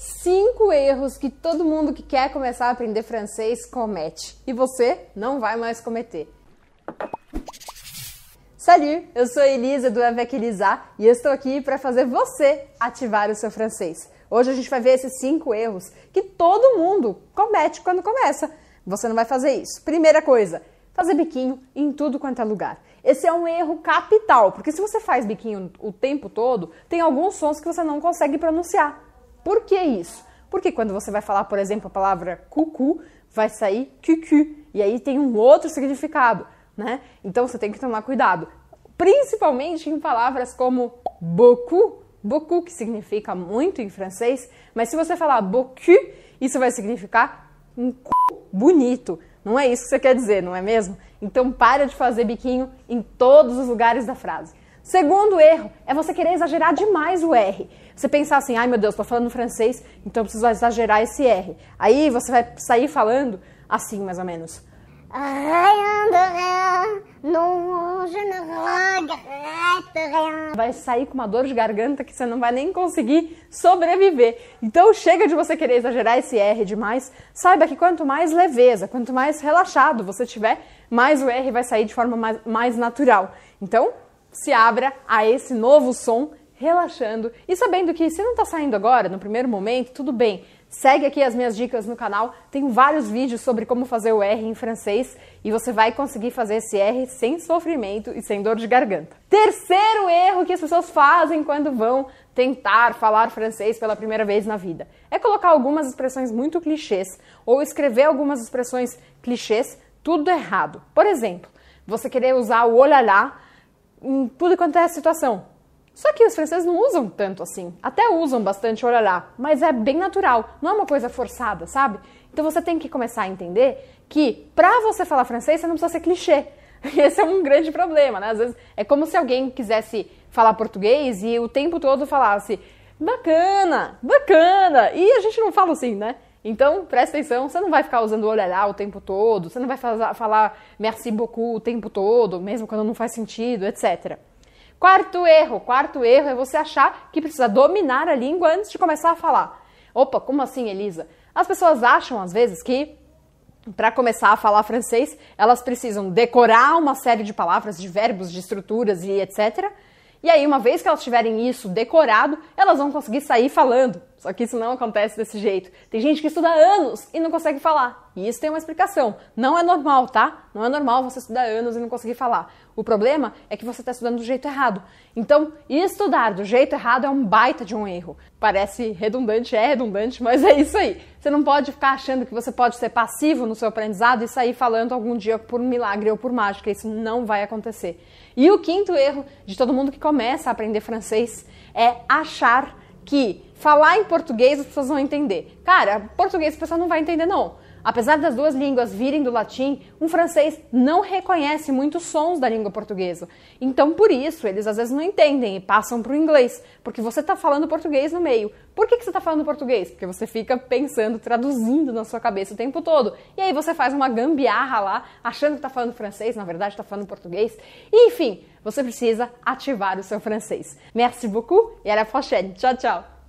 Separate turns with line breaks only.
cinco erros que todo mundo que quer começar a aprender francês comete e você não vai mais cometer. Salut, eu sou Elisa do Avec Elisa e eu estou aqui para fazer você ativar o seu francês. Hoje a gente vai ver esses cinco erros que todo mundo comete quando começa. Você não vai fazer isso. Primeira coisa, fazer biquinho em tudo quanto é lugar. Esse é um erro capital, porque se você faz biquinho o tempo todo, tem alguns sons que você não consegue pronunciar. Por que isso? Porque quando você vai falar, por exemplo, a palavra cucu, vai sair cucu, e aí tem um outro significado, né? Então você tem que tomar cuidado, principalmente em palavras como beaucoup, beaucoup que significa muito em francês, mas se você falar beaucoup, isso vai significar um cu bonito. Não é isso que você quer dizer, não é mesmo? Então para de fazer biquinho em todos os lugares da frase. Segundo erro é você querer exagerar demais o R. Você pensar assim, ai meu Deus, estou falando francês, então eu preciso exagerar esse R. Aí você vai sair falando assim, mais ou menos. Vai sair com uma dor de garganta que você não vai nem conseguir sobreviver. Então chega de você querer exagerar esse R demais. Saiba que quanto mais leveza, quanto mais relaxado você tiver, mais o R vai sair de forma mais, mais natural. Então, se abra a esse novo som relaxando e sabendo que se não está saindo agora, no primeiro momento, tudo bem. Segue aqui as minhas dicas no canal, tem vários vídeos sobre como fazer o R em francês e você vai conseguir fazer esse R sem sofrimento e sem dor de garganta. Terceiro erro que as pessoas fazem quando vão tentar falar francês pela primeira vez na vida é colocar algumas expressões muito clichês ou escrever algumas expressões clichês tudo errado. Por exemplo, você querer usar o olhalá em tudo quanto é situação. Só que os franceses não usam tanto assim. Até usam bastante olhará, mas é bem natural, não é uma coisa forçada, sabe? Então você tem que começar a entender que para você falar francês você não precisa ser clichê. Esse é um grande problema, né? Às vezes é como se alguém quisesse falar português e o tempo todo falasse bacana, bacana. E a gente não fala assim, né? Então, presta atenção, você não vai ficar usando olhará o tempo todo, você não vai falar merci beaucoup o tempo todo, mesmo quando não faz sentido, etc. Quarto erro, quarto erro é você achar que precisa dominar a língua antes de começar a falar. Opa, como assim, Elisa? As pessoas acham às vezes que para começar a falar francês, elas precisam decorar uma série de palavras, de verbos, de estruturas e etc. E aí, uma vez que elas tiverem isso decorado, elas vão conseguir sair falando. Só que isso não acontece desse jeito. Tem gente que estuda anos e não consegue falar. E isso tem uma explicação. Não é normal, tá? Não é normal você estudar anos e não conseguir falar. O problema é que você está estudando do jeito errado. Então, estudar do jeito errado é um baita de um erro. Parece redundante, é redundante, mas é isso aí. Você não pode ficar achando que você pode ser passivo no seu aprendizado e sair falando algum dia por milagre ou por mágica. Isso não vai acontecer. E o quinto erro de todo mundo que começa a aprender francês é achar que falar em português as pessoas vão entender. Cara, português a pessoa não vai entender não. Apesar das duas línguas virem do latim, um francês não reconhece muitos sons da língua portuguesa. Então, por isso, eles às vezes não entendem e passam para o inglês, porque você está falando português no meio. Por que, que você está falando português? Porque você fica pensando, traduzindo na sua cabeça o tempo todo. E aí você faz uma gambiarra lá, achando que está falando francês, na verdade está falando português. E, enfim, você precisa ativar o seu francês. Merci beaucoup e à la prochaine. Tchau, tchau!